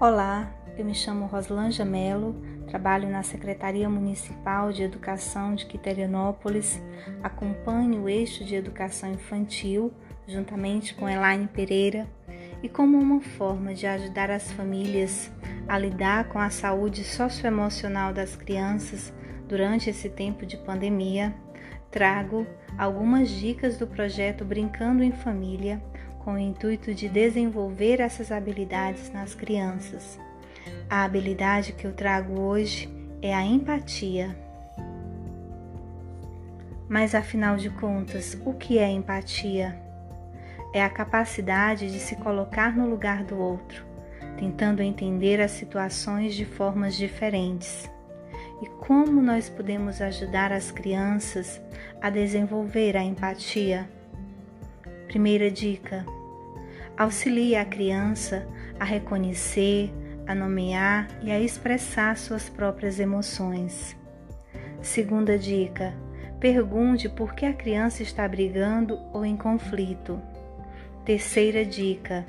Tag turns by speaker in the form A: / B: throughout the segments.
A: Olá, eu me chamo Roslanja Melo, trabalho na Secretaria Municipal de Educação de Quiterianópolis, acompanho o eixo de educação infantil juntamente com Elaine Pereira e como uma forma de ajudar as famílias a lidar com a saúde socioemocional das crianças durante esse tempo de pandemia, trago algumas dicas do projeto Brincando em Família com o intuito de desenvolver essas habilidades nas crianças. A habilidade que eu trago hoje é a empatia. Mas afinal de contas, o que é empatia? É a capacidade de se colocar no lugar do outro, tentando entender as situações de formas diferentes. E como nós podemos ajudar as crianças a desenvolver a empatia? Primeira dica: auxilie a criança a reconhecer, a nomear e a expressar suas próprias emoções. Segunda dica: pergunte por que a criança está brigando ou em conflito. Terceira dica: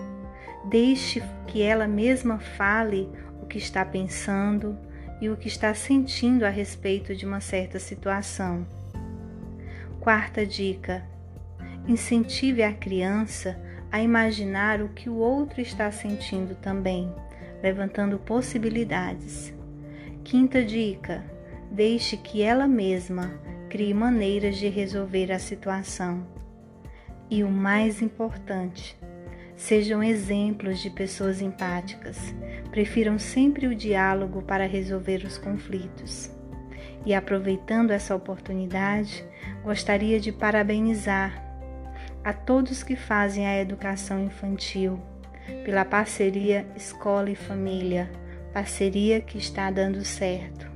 A: deixe que ela mesma fale o que está pensando e o que está sentindo a respeito de uma certa situação. Quarta dica: Incentive a criança a imaginar o que o outro está sentindo também, levantando possibilidades. Quinta dica: deixe que ela mesma crie maneiras de resolver a situação. E o mais importante, sejam exemplos de pessoas empáticas. Prefiram sempre o diálogo para resolver os conflitos. E aproveitando essa oportunidade, gostaria de parabenizar a todos que fazem a educação infantil, pela parceria escola e família, parceria que está dando certo.